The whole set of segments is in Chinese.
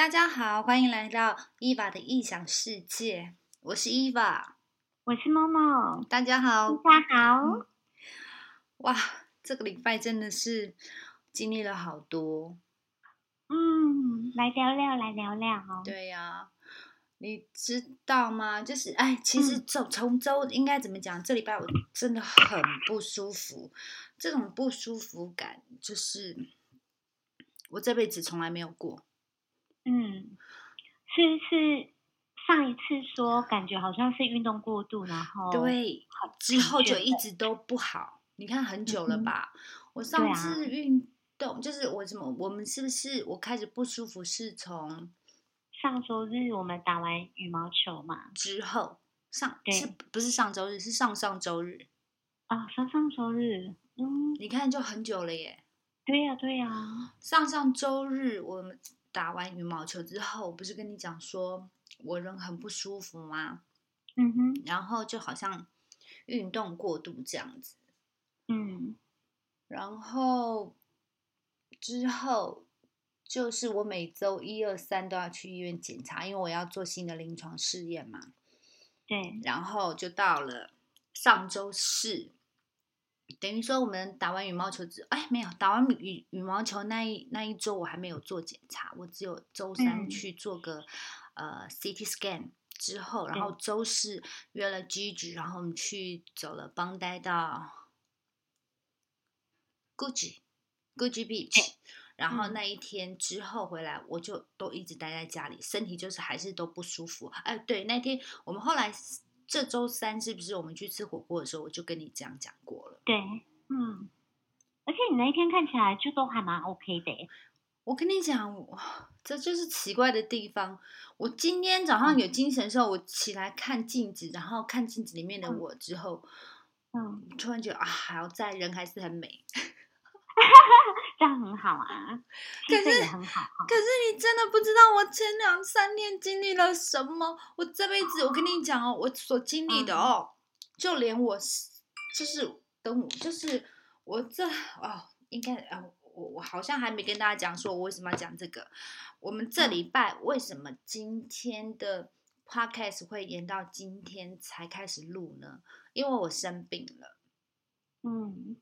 大家好，欢迎来到伊娃的异想世界，我是伊娃，我是猫猫，大家好，大家好。哇，这个礼拜真的是经历了好多。嗯，来聊聊，来聊聊。哦对呀，你知道吗？就是哎，其实走从周应该怎么讲？这礼拜我真的很不舒服，这种不舒服感就是我这辈子从来没有过。嗯，是是，上一次说感觉好像是运动过度，然后对，之后就一直都不好。你看很久了吧？我上次运动就是我怎么，我们是不是我开始不舒服是从上周日我们打完羽毛球嘛？之后上是不是上周日？是上上周日啊？上上周日，嗯，你看就很久了耶。对呀对呀，上上周日我们。打完羽毛球之后，不是跟你讲说我人很不舒服吗？嗯哼，然后就好像运动过度这样子，嗯，然后之后就是我每周一二三都要去医院检查，因为我要做新的临床试验嘛。对，然后就到了上周四。等于说，我们打完羽毛球之，哎，没有打完羽羽毛球那一那一周，我还没有做检查，我只有周三去做个呃 CT scan 之后，然后周四约了 Gigi，然后我们去走了邦呆到 Gucci Gucci Beach，然后那一天之后回来，我就都一直待在家里，身体就是还是都不舒服。哎，对，那天我们后来。这周三是不是我们去吃火锅的时候，我就跟你这样讲过了？对，嗯，而且你那一天看起来就都还蛮 OK 的。我跟你讲，这就是奇怪的地方。我今天早上有精神的时候，我起来看镜子，然后看镜子里面的我之后，嗯，突然觉得啊，还要在，人还是很美。这样很好啊，可是很好。可是你真的不知道我前两三天经历了什么。我这辈子，我跟你讲哦，我所经历的哦，就连我就是等我，就是我这哦，应该啊，我我好像还没跟大家讲，说我为什么要讲这个。我们这礼拜为什么今天的 podcast 会延到今天才开始录呢？因为我生病了。嗯。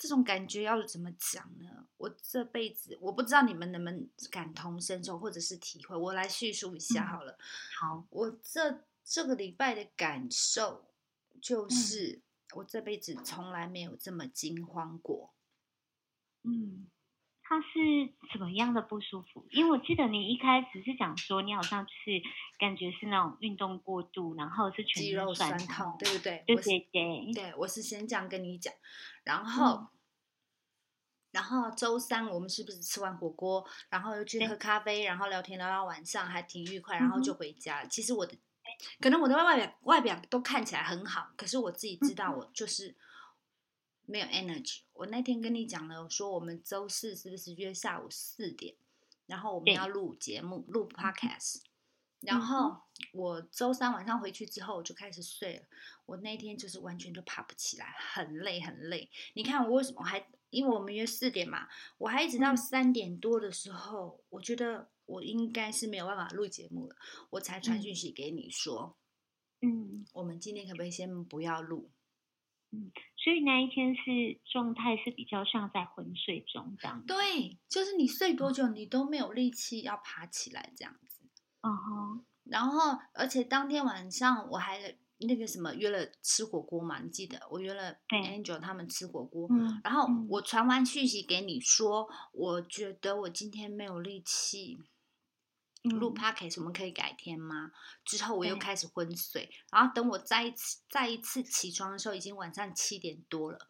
这种感觉要怎么讲呢？我这辈子我不知道你们能不能感同身受或者是体会，我来叙述一下好了。好，我这这个礼拜的感受就是，我这辈子从来没有这么惊慌过。嗯，他是怎么样的不舒服？因为我记得你一开始是讲说，你好像是感觉是那种运动过度，然后是肌肉酸痛，对不对？对对对，对我是先这样跟你讲。然后，然后周三我们是不是吃完火锅，然后又去喝咖啡，然后聊天聊到晚上，还挺愉快，然后就回家了。其实我的，可能我的外表外表都看起来很好，可是我自己知道我就是没有 energy。我那天跟你讲了，说我们周四是不是约下午四点，然后我们要录节目，录 podcast。然后我周三晚上回去之后，我就开始睡了。我那天就是完全就爬不起来，很累很累。你看我为什么还？因为我们约四点嘛，我还一直到三点多的时候，我觉得我应该是没有办法录节目了，我才传讯息给你说，嗯，我们今天可不可以先不要录？嗯，所以那一天是状态是比较像在昏睡中这样。对，就是你睡多久，你都没有力气要爬起来这样子。嗯哼，然后而且当天晚上我还那个什么约了吃火锅嘛，你记得我约了 Angel 他们吃火锅，然后我传完讯息给你说，我觉得我今天没有力气录 podcast，我们可以改天吗？之后我又开始昏睡，然后等我再一次再一次起床的时候，已经晚上七点多了，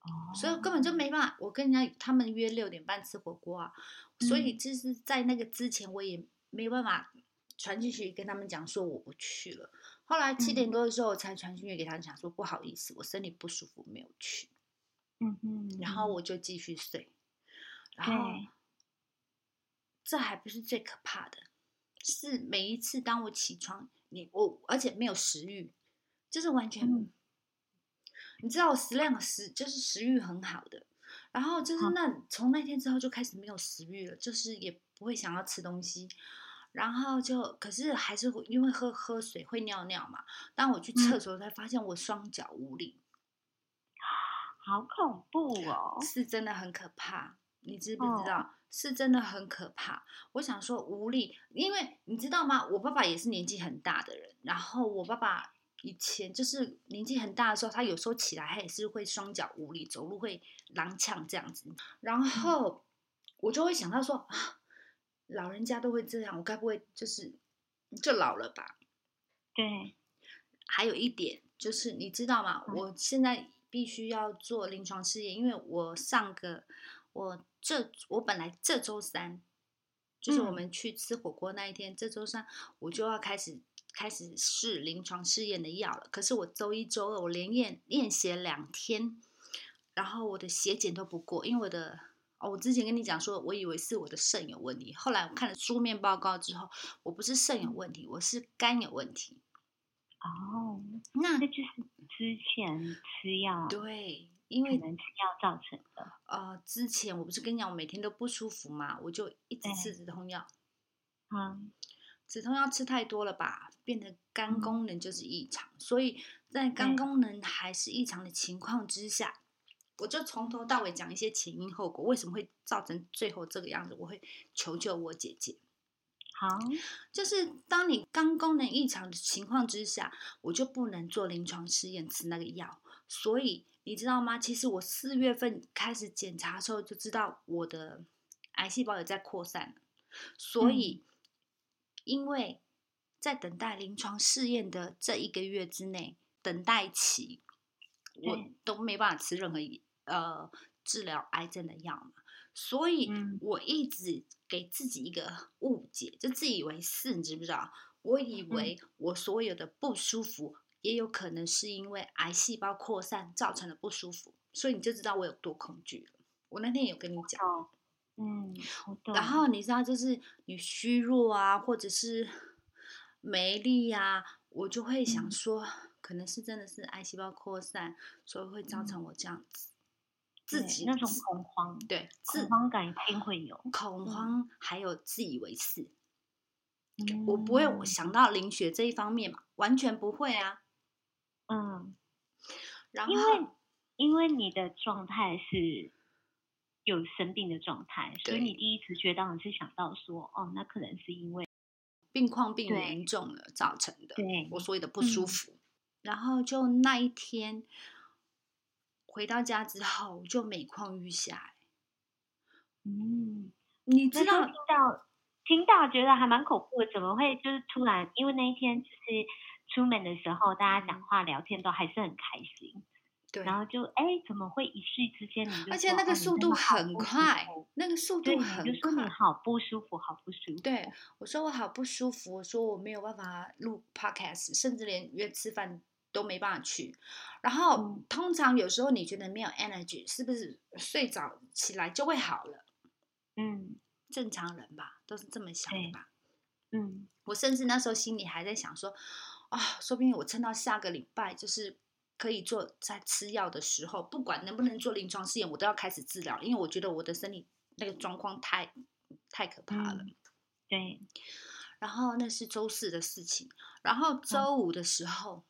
哦，所以根本就没办法，我跟人家他们约六点半吃火锅啊，所以就是在那个之前我也。没有办法传进去跟他们讲说我不去了。后来七点多的时候我才传进去给他们讲说不好意思，我身体不舒服没有去。嗯嗯。然后我就继续睡。然后这还不是最可怕的，是每一次当我起床，你我而且没有食欲，就是完全，你知道我食量食就是食欲很好的，然后就是那从那天之后就开始没有食欲了，就是也。不会想要吃东西，然后就可是还是会因为喝喝水会尿尿嘛。当我去厕所才发现我双脚无力，好恐怖哦！是真的很可怕，你知不知道？是真的很可怕。我想说无力，因为你知道吗？我爸爸也是年纪很大的人，然后我爸爸以前就是年纪很大的时候，他有时候起来他也是会双脚无力，走路会踉跄这样子。然后我就会想到说啊，老人家都会这样，我该不会就是就老了吧？对。还有一点就是，你知道吗？我现在必须要做临床试验，因为我上个我。这我本来这周三，就是我们去吃火锅那一天，这周三我就要开始开始试临床试验的药了。可是我周一周二我连验验血两天，然后我的血检都不过，因为我的哦，我之前跟你讲说，我以为是我的肾有问题，后来我看了书面报告之后，我不是肾有问题，我是肝有问题。哦，那这就是之前吃药对。因为吃药造成的。呃，之前我不是跟你讲，我每天都不舒服嘛，我就一直吃止痛药。嗯，止痛药吃太多了吧，变得肝功能就是异常。所以在肝功能还是异常的情况之下，我就从头到尾讲一些前因后果，为什么会造成最后这个样子？我会求救我姐姐。好，就是当你肝功能异常的情况之下，我就不能做临床试验吃那个药，所以。你知道吗？其实我四月份开始检查的时候就知道我的癌细胞也在扩散所以因为在等待临床试验的这一个月之内，等待期，我都没办法吃任何呃治疗癌症的药嘛，所以我一直给自己一个误解，就自以为是，你知不知道？我以为我所有的不舒服。也有可能是因为癌细胞扩散造成的不舒服，所以你就知道我有多恐惧了。我那天有跟你讲，嗯，然后你知道，就是你虚弱啊，或者是没力呀，我就会想说，可能是真的是癌细胞扩散，所以会造成我这样子，自己那种恐慌，对，恐慌感一定会有，恐慌还有自以为是，我不会我想到灵学这一方面嘛，完全不会啊。嗯，然后因为因为你的状态是有生病的状态，所以你第一次觉当然是想到说，哦，那可能是因为病况病严重了造成的，对，我所谓的不舒服。然后就那一天回到家之后，就每况愈下。嗯，你知道听到听到觉得还蛮恐怖的，怎么会就是突然？因为那一天就是。出门的时候，大家讲话聊天都还是很开心，对。然后就哎，怎么会一瞬之间你就而且那个速度很快，那个速度很快。就说你好不舒服，好不舒服。对，我说我好不舒服，我说我没有办法录 podcast，甚至连约吃饭都没办法去。然后通常有时候你觉得没有 energy，是不是睡着起来就会好了？嗯，正常人吧，都是这么想的吧？嗯，我甚至那时候心里还在想说。啊，说不定我撑到下个礼拜，就是可以做在吃药的时候，不管能不能做临床试验，我都要开始治疗，因为我觉得我的身体那个状况太太可怕了。对。然后那是周四的事情，然后周五的时候，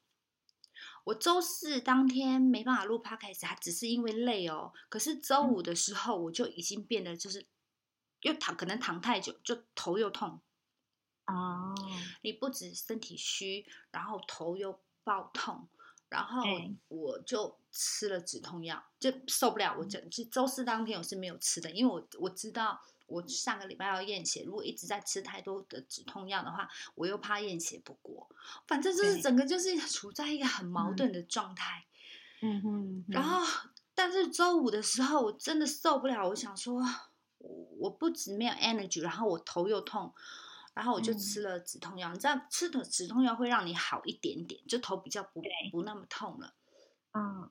我周四当天没办法录 podcast，还只是因为累哦。可是周五的时候，我就已经变得就是又躺，可能躺太久，就头又痛。哦，你不止身体虚，然后头又爆痛，然后我就吃了止痛药，就受不了。我整就周四当天我是没有吃的，因为我我知道我上个礼拜要验血，如果一直在吃太多的止痛药的话，我又怕验血不过。反正就是整个就是 处在一个很矛盾的状态。嗯哼。然后，但是周五的时候我真的受不了，我想说，我我不止没有 energy，然后我头又痛。然后我就吃了止痛药，你知道吃的止痛药会让你好一点点，就头比较不不那么痛了。嗯，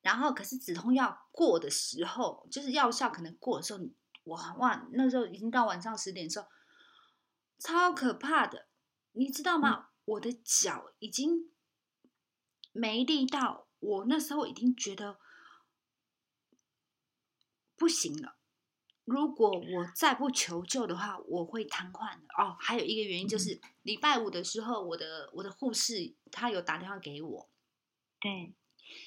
然后可是止痛药过的时候，就是药效可能过的时候，哇哇，那时候已经到晚上十点的时候，超可怕的，你知道吗？我的脚已经没力到，我那时候已经觉得不行了。如果我再不求救的话，我会瘫痪的。哦，还有一个原因就是礼拜五的时候，我的我的护士她有打电话给我，对，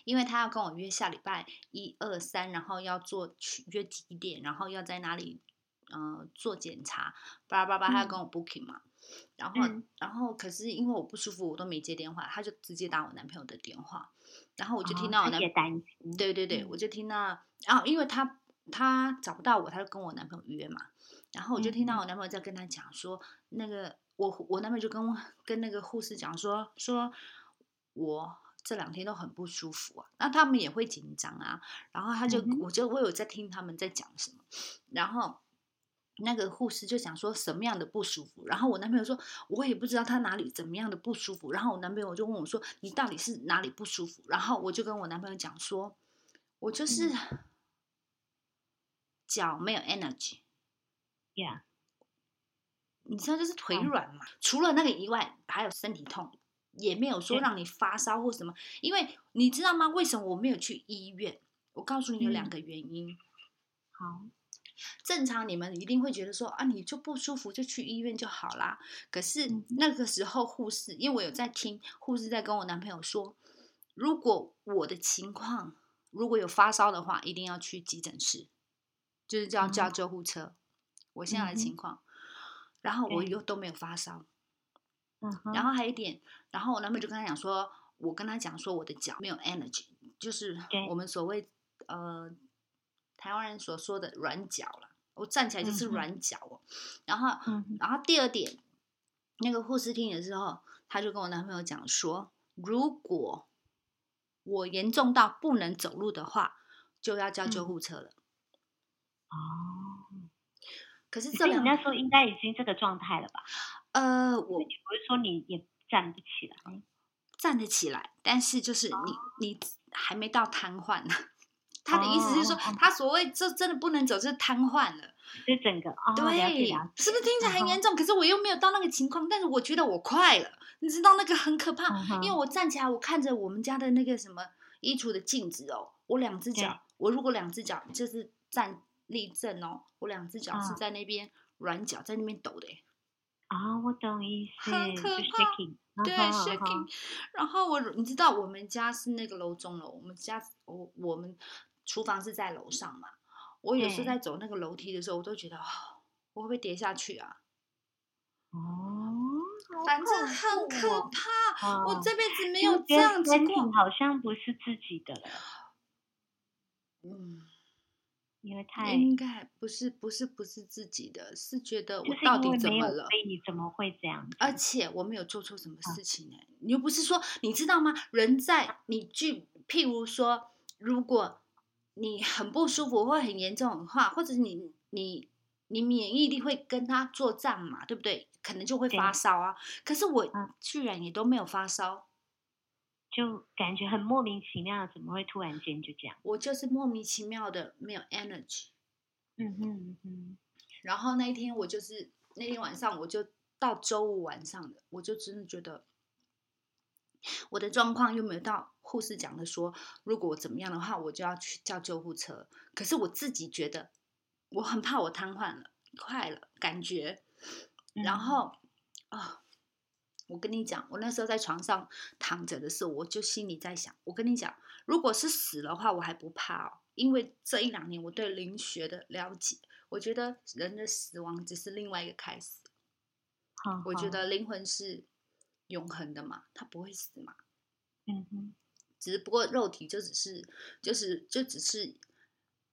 因为她要跟我约下礼拜一二三，然后要做去约几点，然后要在哪里呃做检查，巴拉巴拉，她要跟我 booking 嘛。然后，嗯。然后可是因为我不舒服，我都没接电话，她就直接打我男朋友的电话，然后我就听到我男哦他也担心，对对对，嗯。我就听到，然后因为他他找不到我，她就跟我男朋友约嘛，然后我就听到嗯我男朋友在跟她讲说，那个我我男朋友就跟我跟那个护士讲说，说我这两天都很不舒服啊，那他们也会紧张啊，然后他就、嗯我就我有在听他们在讲什么，然后。那个护士就想说什么样的不舒服，然后我男朋友说，我也不知道他哪里怎么样的不舒服，然后我男朋友就问我说，你到底是哪里不舒服？然后我就跟我男朋友讲说，我就是嗯脚没有 energy，，Yeah，你知道就是腿嗯软嘛。除了那个以外，还有身体痛，也没有说对让你发烧或什么。因为你知道吗？为什么我没有去医院？我告诉你有两嗯个原因。好，正常你们一定会觉得说啊，你就不舒服就去医院就好啦。可是嗯那个时候护士，因为我有在听护士在跟我男朋友说，如果我的情况如果有发烧的话，一定要去急诊室，就是叫叫嗯救护车。我现在的情况，然后我又都没有发烧，嗯，然后还有一点，然后我男朋友就跟他讲说，我跟他讲说我的脚没有 energy，就是我们所谓呃台湾人所说的软脚了。我站起来就是软脚哦。然后，嗯然后第二点，那个护士听了之后，他就跟我男朋友讲说，如果我严重到不能走路的话，就要叫救嗯护车了。哦，可是所这两以你那时候应该已经这个状态了吧？呃，我我你不是说你也站不起来？站得起来，但是就是哦你、你还没到瘫痪呢。他的意思是说，他所谓这真的不能走，就是瘫痪了。就整个哦，对是不是听起来很严重？可是我又没有到那个情况，但是我觉得我快了。你知道那个很可怕，嗯因为我站起来，我看着我们家的那个什么衣橱的镜子哦，我两只脚，我如果两只脚就是站立正哦，我两只脚是嗯在那边软脚在那边抖的耶。啊，我懂意思，很可怕对，shaking。然后我，你知道我们家是那个楼中楼，我们家我我们厨房是在楼上嘛。我有时候在走那个楼梯的时候，我都觉得，哦，我会不会跌下去啊？哦，反正很怖可哦怕，我哦这辈子没有这样子过。好像不是自己的了，嗯，因为太应该不是不是不是自己的，是觉得我到底怎么了所？以你怎么会这样？而且我没有做错什么啊事情呢、你又不是说，你知道吗？人在你去，譬如说，如果你很不舒服或很严重的话，或者是你你你免疫力会跟他作战嘛，对不对？可能就会对发烧啊。可是我嗯居然也都没有发烧，就感觉很莫名其妙，怎么会突然间就这样？我就是莫名其妙的没有 energy。嗯哼嗯哼，然后那一天我就是那天晚上，我就到周五晚上的，我就真的觉得我的状况又没有到护士讲的说，如果我怎么样的话，我就要去叫救护车。可是我自己觉得我很怕我瘫痪了，快了，感觉。然嗯后啊、我跟你讲，我那时候在床上躺着的时候，我就心里在想，我跟你讲，如果是死的话，我还不怕哦，因为这一两年我对灵学的了解，我觉得人的死亡只是另外一个开始。好我觉得灵魂是永恒的嘛，它不会死嘛，嗯哼，只不过肉体就只是就是就只是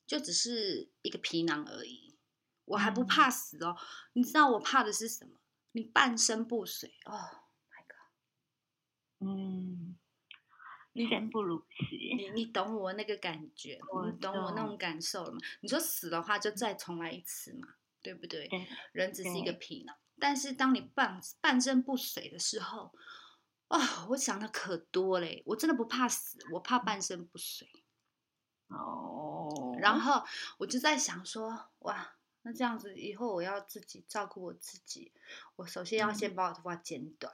就只是一个皮囊而已。我还不嗯怕死哦，你知道我怕的是什么？你半身不遂哦！嗯，你生不如死，你你懂我那个感觉，我你懂我那种感受了吗？你说死的话就再重来一次嘛，对不对？对，人只是一个皮囊，但是当你半半身不遂的时候，啊、我想的可多嘞，我真的不怕死，我怕半身不遂。哦，然后我就在想说，哇，那这样子以后我要自己照顾我自己，我首先要嗯先把我头发剪短，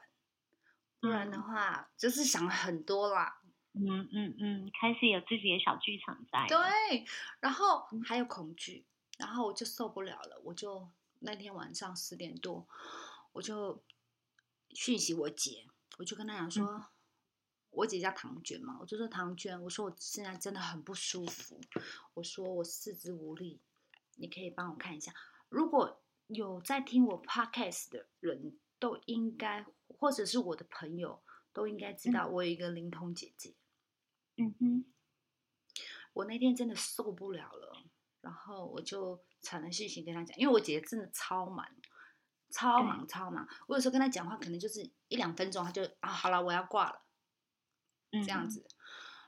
不然的嗯话就是想了很多啦。嗯嗯嗯，开始有自己的小剧场在，对，然后嗯还有恐惧，然后我就受不了了，我就那天晚上十点多，我就讯息我姐，我就跟她讲说，我姐叫唐娟嘛，我就说唐娟，我说我现在真的很不舒服，我说我四肢无力，你可以帮我看一下。如果有在听我 podcast 的人都应该，或者是我的朋友都应该知道，我有一个灵通姐姐。嗯哼，我那天真的受不了了，然后我就传了讯息跟她讲，因为我姐姐真的超忙，超忙超忙。我有时候跟她讲话，可能就是一两分钟，她就啊好了，我要挂了。这样子，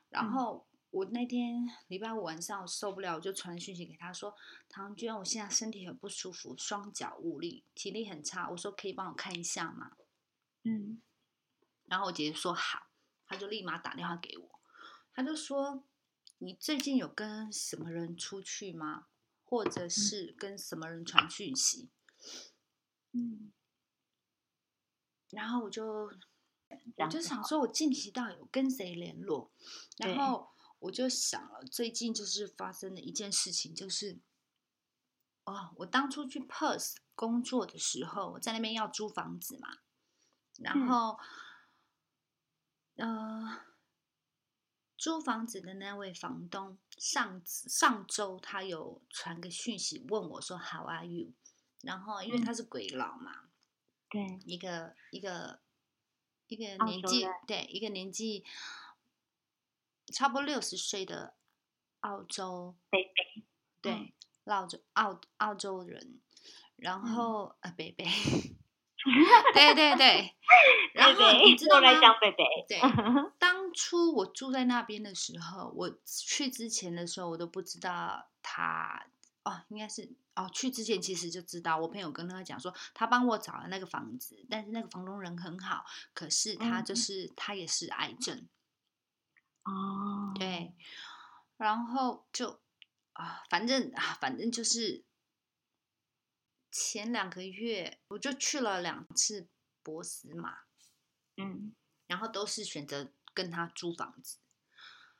然后我那天礼拜五晚上我受不了，我就传讯息给他说：“唐娟，我现在身体很不舒服，双脚无力，体力很差。”我说：“可以帮我看一下吗？”嗯，然后我姐姐说：“好。”他就立马打电话给我，他就说：“你最近有跟什么人出去吗？或者是跟什么人传讯息？”嗯，然后我就。我就想说，我近期到底有跟谁联络？然后我就想了，最近就是发生的一件事情，就是哦，我当初去 Perth 工作的时候，我在那边要租房子嘛，然后呃，租房子的那位房东上上周他有传个讯息问我说 “How are you？” 然后因为他是鬼佬嘛，对，一个一个。一个年纪对一个年纪差不多六十岁的澳洲北北对澳洲澳澳洲人，然后呃 北北，对对对，然后你知道吗？对，当初我住在那边的时候，我去之前的时候，我都不知道他哦，应该是。哦，去之前其实就知道，我朋友跟他讲说，他帮我找了那个房子，但是那个房东人很好，可是他就是他也是癌症，哦，对，然后就啊，反正啊，反正就是前两个月我就去了两次博斯嘛，嗯，然后都是选择跟他租房子，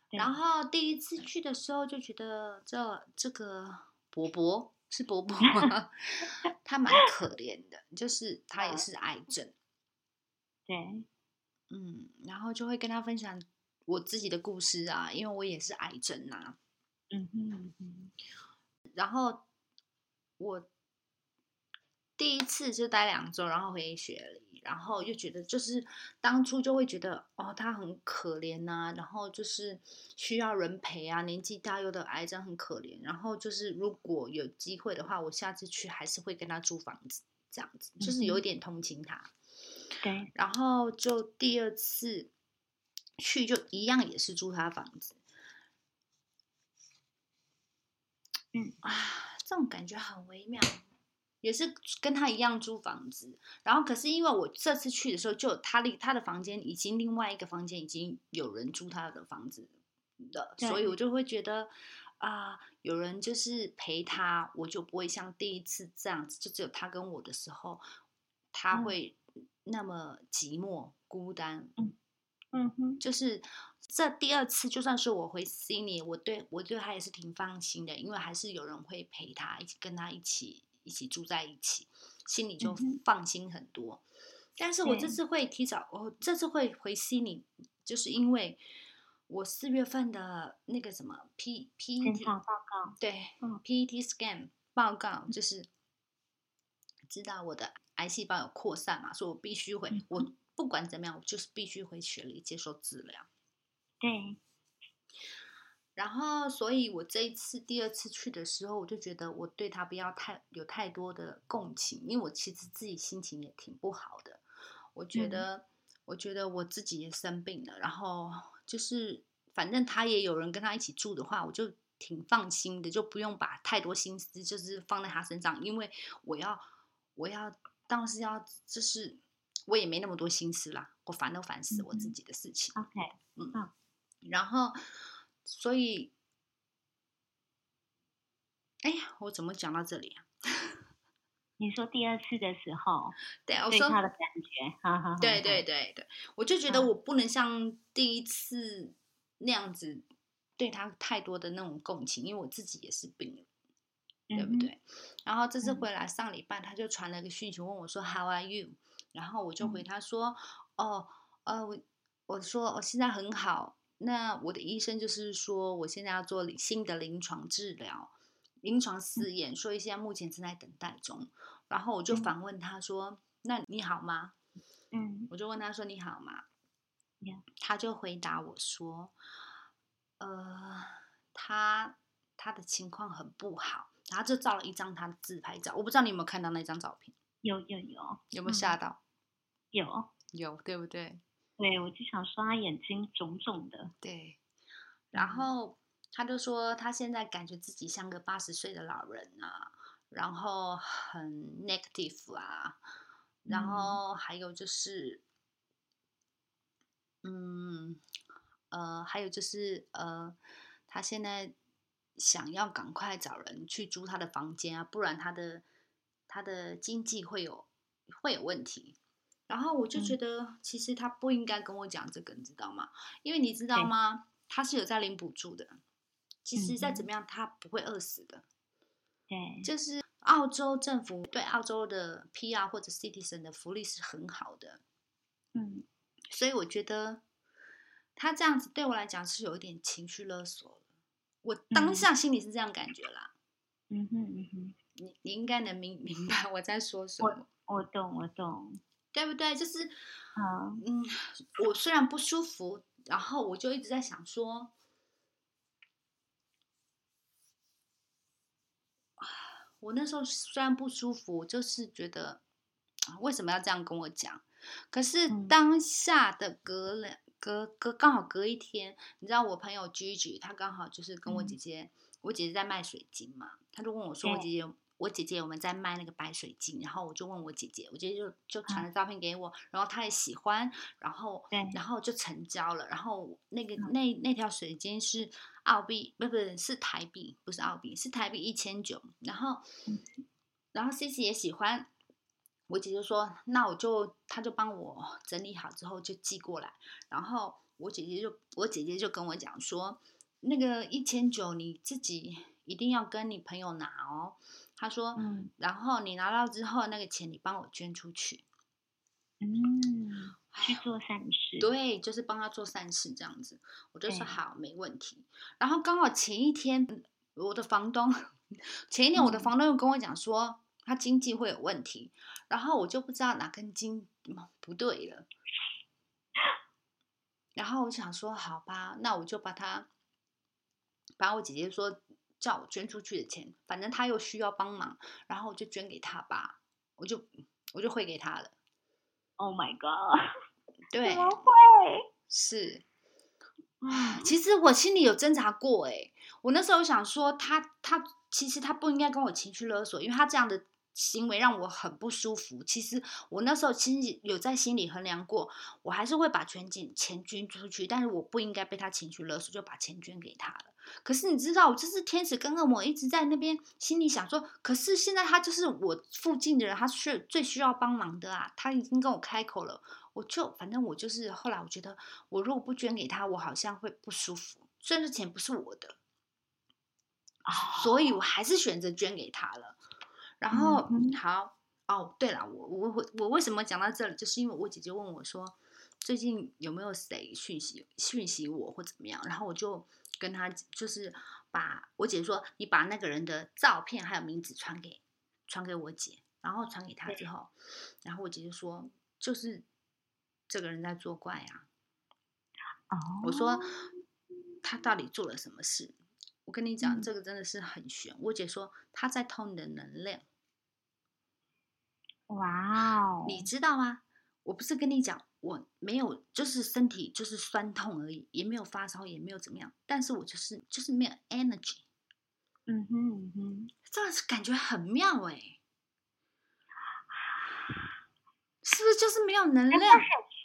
然后第一次去的时候就觉得这这个伯伯。是伯伯吗？他蛮可怜的，就是他也是癌症。对，嗯，然后就会跟他分享我自己的故事啊，因为我也是癌症呐。嗯哼嗯。然后我第一次就待两周，然后回学里。然后又觉得，就是当初就会觉得，哦，他很可怜呐，然后就是需要人陪啊，年纪大又得癌症，很可怜。然后就是如果有机会的话，我下次去还是会跟他租房子，这样子，就是有一点同情他。对。然后就第二次去，就一样也是租他房子。嗯啊，这种感觉很微妙。也是跟他一样租房子，然后可是因为我这次去的时候，就他另他的房间已经另外一个房间已经有人租他的房子的，所以我就会觉得啊，有人就是陪他，我就不会像第一次这样子，就只有他跟我的时候，他会那么寂寞孤单。嗯嗯哼，就是这第二次，就算是我回悉尼，我对我对他也是挺放心的，因为还是有人会陪他一起跟他一起。一起住在一起，心里就放心很多。但是我这次会提早，我这次会回悉尼，就是因为我四月份的那个什么 P P T 报告，对嗯，P E T scan 报告，就是知道我的癌细胞有扩散嘛，所以我必须回。我不管怎么样，我就是必须回血里接受治疗。对。然后，所以我这一次第二次去的时候，我就觉得我对他不要太有太多的共情，因为我其实自己心情也挺不好的。我觉得，我觉得我自己也生病了，然后就是反正他也有人跟他一起住的话，我就挺放心的，就不用把太多心思就是放在他身上，因为我要我要当时要就是我也没那么多心思啦，我烦都烦死我自己的事情。OK，嗯，然后。所以，哎呀，我怎么讲到这里啊？你说第二次的时候，对，我说他的感觉，对对对对，我就觉得我不能像第一次那样子对他太多的那种共情，因为我自己也是病人。对不对？然后这次回来上礼拜，他就传了个讯息问我说 “How are you？” 然后我就回他说：“哦，呃，我我说我现在很好。那我的医生就是说，我现在要做新的临床治疗、临床试验，所以现在目前正在等待中。然后我就反问他说：‘那你好吗？’嗯，我就问他说：‘你好吗？’他就回答我说：‘呃，他他的情况很不好。’然后就照了一张他的自拍照，我不知道你有没有看到那张照片？有有有，有没有吓到？有有，对不对？对，我就想说他眼睛肿肿的。对，然后他就说他现在感觉自己像个八十岁的老人啊，然后很 negative 啊，然后还有就是，嗯，呃，还有就是呃，他现在。想要赶快找人去租他的房间啊，不然他的他的经济会有会有问题。然后我就觉得，其实他不应该跟我讲这个，你知道吗？因为你知道吗？他是有在领补助的。其实再怎么样，他不会饿死的。对，就是澳洲政府对澳洲的 PR 或者 Citizen 的福利是很好的。嗯，所以我觉得他这样子对我来讲是有一点情绪勒索。我当下心里是这样感觉啦，嗯哼嗯哼，你你应该能明 明白我在说什么，我我懂我懂，对不对？就是，嗯，我虽然不舒服，然后我就一直在想说，我那时候虽然不舒服，就是觉得为什么要这样跟我讲？可是当下的隔了。隔隔刚好隔一天，你知道我朋友 Gigi，他刚好就是跟我姐姐，我姐姐在卖水晶嘛，他就问我说，我姐姐我姐姐我们在卖那个白水晶，然后我就问我姐姐，我姐姐就就传了照片给我，然后她也喜欢，然后然后就成交了，然后那个那那条水晶是澳币，不不是台币，不是澳币，是台币一千九，然后然后 C C 也喜欢。我姐姐说：“那我就，她就帮我整理好之后就寄过来。然后我姐姐就，我姐姐就跟我讲说，那个一千九你自己一定要跟你朋友拿哦。她说，嗯，然后你拿到之后，那个钱你帮我捐出去。嗯，去做善事。对，就是帮他做善事这样子。我就说好，没问题。然后刚好前一天，我的房东，前一天我的房东又跟我讲说。”他经济会有问题，然后我就不知道哪根筋不对了，然后我想说，好吧，那我就把他把我姐姐说叫我捐出去的钱，反正他又需要帮忙，然后我就捐给他吧，我就我就汇给他了。Oh my god！对，怎么会？是，其实我心里有挣扎过，哎，我那时候想说，他他其实他不应该跟我情绪勒索，因为他这样的。行为让我很不舒服。其实我那时候心里有在心里衡量过，我还是会把全景钱捐出去，但是我不应该被他情绪勒索，就把钱捐给他了。可是你知道，我就是天使跟恶魔一直在那边心里想说，可是现在他就是我附近的人，他是最需要帮忙的啊，他已经跟我开口了，我就反正我就是后来我觉得，我如果不捐给他，我好像会不舒服。虽然这钱不是我的，所以我还是选择捐给他了。然后好哦，对了，我我我我为什么讲到这里？就是因为我姐姐问我说，最近有没有谁讯息讯息我或怎么样？然后我就跟她就是把我姐说，你把那个人的照片还有名字传给传给我姐，然后传给她之后，然后我姐姐说，就是这个人在作怪啊。哦，我说他到底做了什么事？我跟你讲，这个真的是很悬。我姐说他在偷你的能量。哇哦！你知道吗？我不是跟你讲，我没有，就是身体就是酸痛而已，也没有发烧，也没有怎么样。但是我就是就是没有 energy。嗯哼嗯哼，这样是感觉很妙哎，是不是就是没有能量？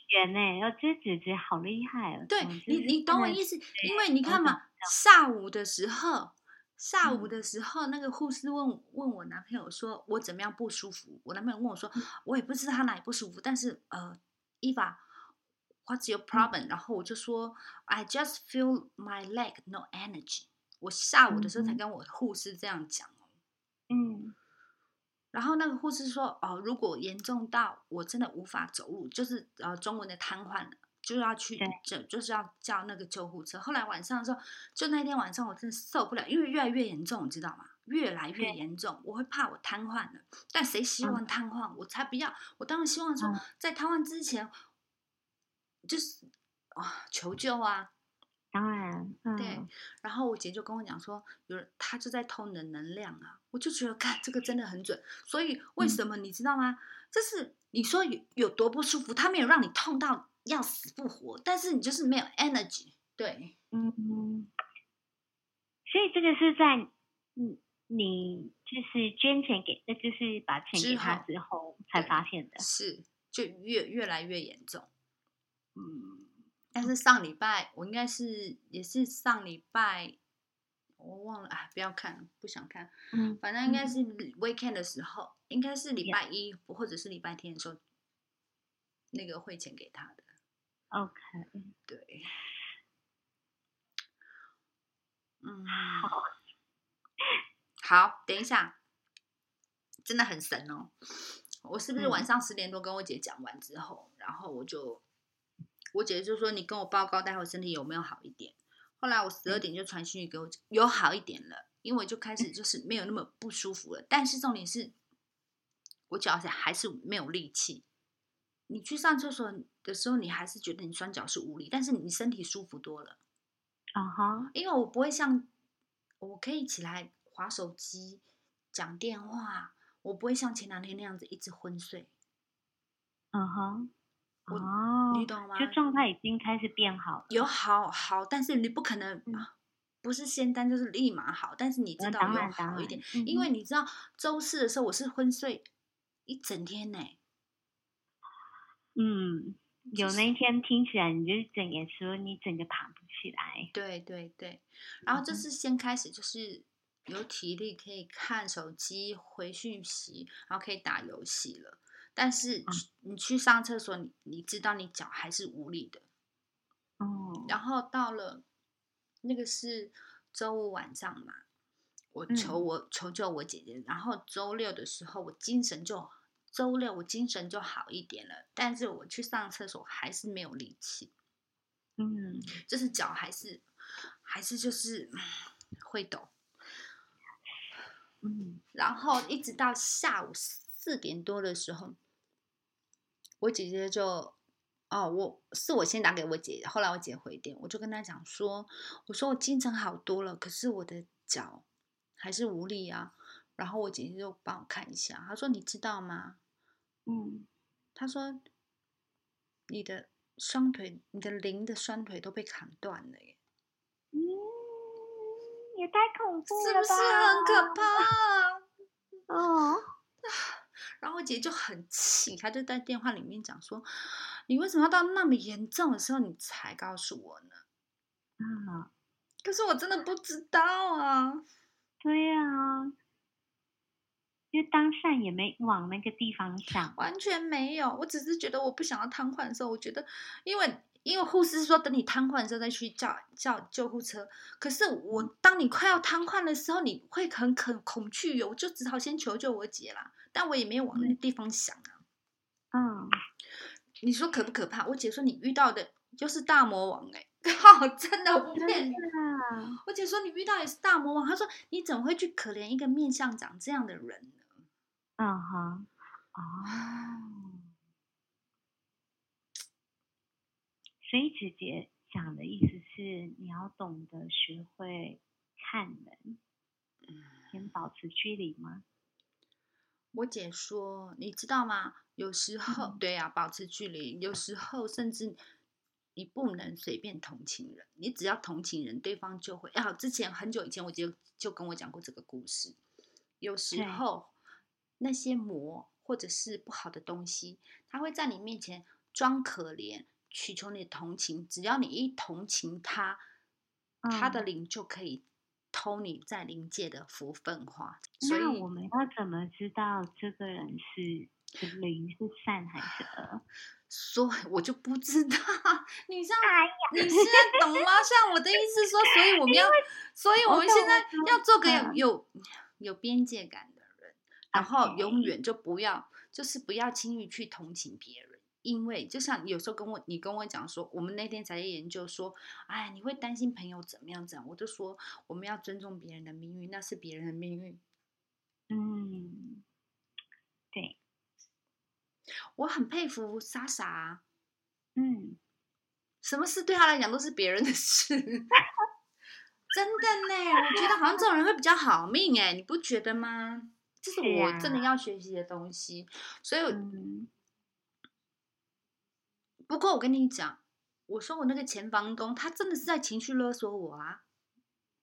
悬呢，我这姐姐好厉害哦。对你，你懂我意思？因为你看嘛，下午的时候。下午的时候，那个护士问问我男朋友说：“我怎么样不舒服？”我男朋友问我说：“我也不知道他哪里不舒服，但是呃，Eva，what's your problem？” 然后我就说：“I just feel my leg no energy。”我下午的时候才跟我护士这样讲哦。嗯，然后那个护士说：“哦，如果严重到我真的无法走路，就是呃中文的瘫痪了，就要去对就就是要叫那个救护车。”后来晚上的时候，就那天晚上我真的受不了，因为越来越严重，你知道吗？越来越严重，我会怕我瘫痪了。但谁希嗯望瘫痪？我才不要！我当然希望说嗯，在瘫痪之前，就是啊、求救啊。当然，嗯，对，然后我姐就跟我讲说，有人他就在偷你的能量啊，我就觉得看这个真的很准。所以为嗯什么你知道吗？就是你说有有多不舒服，他没有让你痛到要死不活，但是你就是没有 energy。对，嗯，所以这个是在嗯你就是捐钱给，那，就是把钱之给他之后才发现的。是就越越来越严重。嗯但是上礼拜我应该是也是上礼拜，我忘了啊，不要看，不想看。嗯，反正应该嗯是 weekend 的时候，应该是礼拜一或者是礼拜天的时候，那个汇钱给他的。OK，对，嗯，好，好，等一下，真的很神哦。我是不是嗯晚上十点多跟我姐讲完之后，然后我就，我姐就说你跟我报告待会身体有没有好一点。后来我十二点就传讯息给我讲，有好一点了，因为我就开始就是没有那么不舒服了。但是重点是，我脚还还是没有力气。你去上厕所的时候，你还是觉得你双脚是无力，但是你身体舒服多了。啊哈，因为我不会像，我可以起来划手机、讲电话，我不会像前两天那样子一直昏睡，嗯哼，我哦，你懂吗？就状态已经开始变好了。有好好，但是你不可能、不是仙丹就是立马好，但是你知呃道有当然当好一点，然因为你知道周四的时候我是昏睡一整天呢、嗯，有那一天听起来，你就是整个说你整个爬不起来。对对对，然后这嗯是先开始就是有体力可以看手机、回讯息，然后可以打游戏了。但是你去上厕所，你你知道你脚还是无力的。哦，然后到了那个是周五晚上嘛，我求嗯我求救我姐姐，然后周六的时候我精神就周六我精神就好一点了，但是我去上厕所还是没有力气。嗯，就是脚还是还是就是嗯会抖，嗯，然后一直到下午四点多的时候，我姐姐就哦，我是我先打给我姐，后来我姐回电，我就跟她讲说，我说我精神好多了，可是我的脚还是无力啊。然后我姐姐就帮我看一下，她说你知道吗？嗯，他说你的双腿，你的零的双腿都被砍断了耶。嗯，也太恐怖了是不是？很可怕？哦，然后我姐就很气，她就在电话里面讲说：“你为什么要到那么严重的时候你才告诉我呢啊，？”可是我真的不知道啊。对啊，因为当下也没往那个地方想。完全没有，我只是觉得我不想要瘫痪的时候，我觉得，因为因为护士说等你瘫痪的时候再去叫叫救护车。可是我当你快要瘫痪的时候，你会很恐恐惧哦，我就只好先求救我姐啦。但我也没有往那个地方想啊。嗯，你说可不可怕？我姐说你遇到的就是大魔王哎、靠，真的我不骗真你。的，我姐说你遇到也是大魔王，她说你怎么会去可怜一个面相长这样的人呢？嗯哼，哦，所以姐姐讲的意思是，你要懂得学会看人，先保持距离吗？我姐说，你知道吗？有时候，嗯对呀、保持距离。有时候甚至你不能随便同情人，你只要同情人，对方就会。啊，之前很久以前，我就就跟我讲过这个故事。有时候那些魔或者是不好的东西，他会在你面前装可怜，祈求你的同情。只要你一同情他，他的嗯灵就可以偷你在灵界的福分化。所以那我们要怎么知道这个人是灵是善还是恶？所以我就不知道，你像哎，你现在懂吗？像我的意思说，所以我们要，所以我们现在要做个有嗯有有边界感。然后永远就不要，就是不要轻易去同情别人，因为就像有时候跟我你跟我讲说，我们那天才研究说，哎，你会担心朋友怎么样怎样，我就说我们要尊重别人的命运，那是别人的命运。嗯，对，我很佩服莎莎。嗯，什么事对他来讲都是别人的事，真的呢。我觉得好像这种人会比较好命哎，你不觉得吗？这是我真的要学习的东西。所以，不过我跟你讲，我说我那个前房东，他真的是在情绪勒索我啊。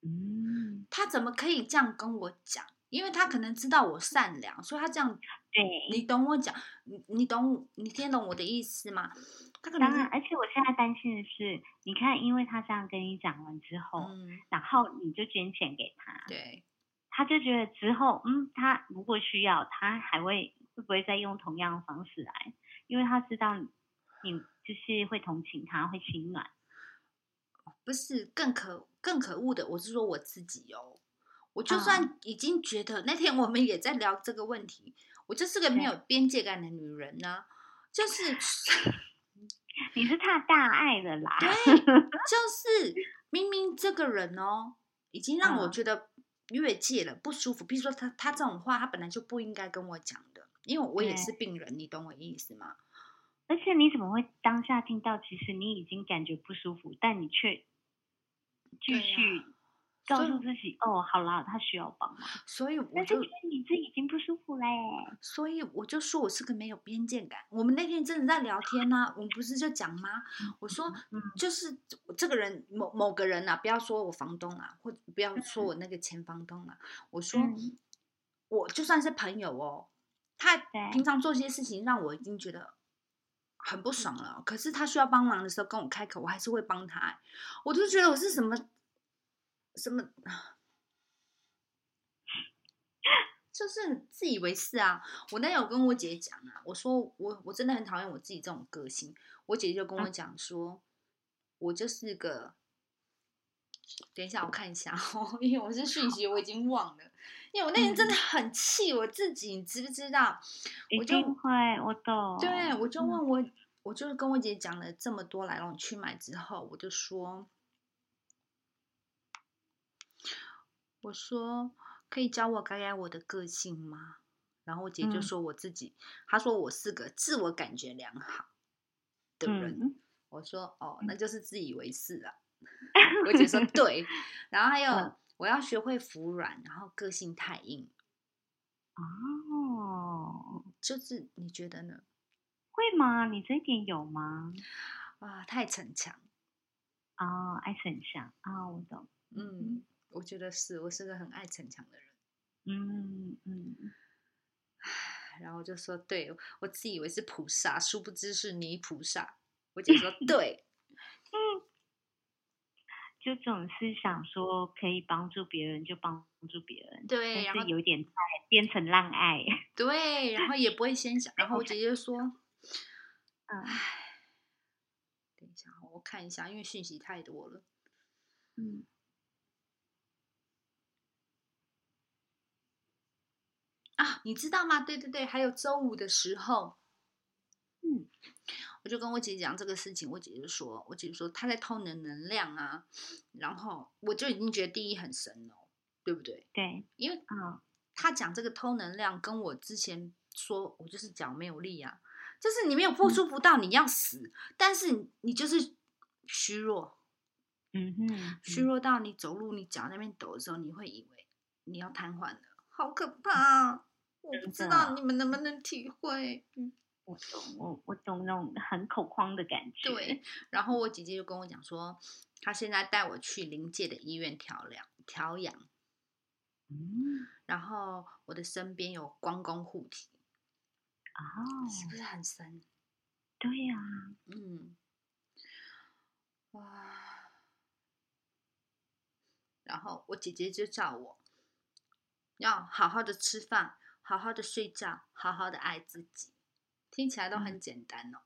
嗯，他怎么可以这样跟我讲？因为他可能知道我善良，所以他这样。对，你懂我讲，你你懂，你听懂我的意思吗？当然，而且我现在担心的是，你看，因为他这样跟你讲完之后，然后你就捐钱给他，对，他就觉得之后，嗯，他如果需要，他还会会不会再用同样的方式来？因为他知道你就是会同情他，会心暖。不是更可更可恶的，我是说我自己哦。我就算已经觉得那天我们也在聊这个问题，我就是个没有边界感的女人呢，就是 你是太大爱了啦，对，就是明明这个人哦，已经让我觉得越界了，不舒服。比如说他他这种话，他本来就不应该跟我讲的，因为我也是病人，你懂我意思吗？而且你怎么会当下听到，其实你已经感觉不舒服，但你却继续。告诉自己哦，好啦，他需要帮忙，所以我就你自己已经不舒服嘞。所以我就说我是个没有边界感。我们那天真的在聊天呢，我们不是就讲吗？我说就是这个人某某个人呐，不要说我房东啊，或不要说我那个前房东啊。我说我就算是朋友哦，他平常做些事情让我已经觉得很不爽了，可是他需要帮忙的时候跟我开口，我还是会帮他。我就觉得我是什么。什么？就是自以为是啊！我那有跟我姐讲啊，我说我我真的很讨厌我自己这种个性。我姐姐就跟我讲说，我就是个……等一下我看一下哦，因为我是讯息我已经忘了，因为我那天真的很气我自己，你知不知道？我就会，我懂。对，我就问我，我就是跟我姐讲了这么多来龙去脉之后，我就说。我说可以教我改改我的个性吗？然后我姐就说我自己，她说我是个自我感觉良好的人。我说哦，那就是自以为是了。我姐说对，然后还有我要学会服软，然后个性太硬。哦，就是你觉得呢？会吗？你这一点有吗？啊，太逞强。哦，爱逞强啊，我懂。嗯。我觉得是我是个很爱逞强的人，嗯嗯，然后就说对我自以为是菩萨，殊不知是泥菩萨。我姐说 对，嗯，就总是想说可以帮助别人就帮助别人，对，然后有点变成滥爱，对，然后也不会先想，然后我姐姐说，嗯，等一下我看一下，因为讯息太多了，嗯。啊，你知道吗？对对对，还有周五的时候，嗯，我就跟我姐讲这个事情，我姐就说，我姐说她在偷能能量啊，然后我就已经觉得第一很神了，对不对？对，因为啊，她讲这个偷能量，跟我之前说我就是脚没有力啊，就是你没有付出不到你要死，但是你就是虚弱，嗯哼，虚弱到你走路你脚那边抖的时候，你会以为你要瘫痪了。好可怕！我不知道你们能不能体会。嗯，我懂，我我懂那种很恐慌的感觉。对，然后我姐姐就跟我讲说，她现在带我去临界的医院调养调养。嗯，然后我的身边有关公护体。哦，是不是很深？对呀。嗯。哇。然后我姐姐就叫我。要好好的吃饭，好好的睡觉，好好的爱自己，听起来都很简单哦。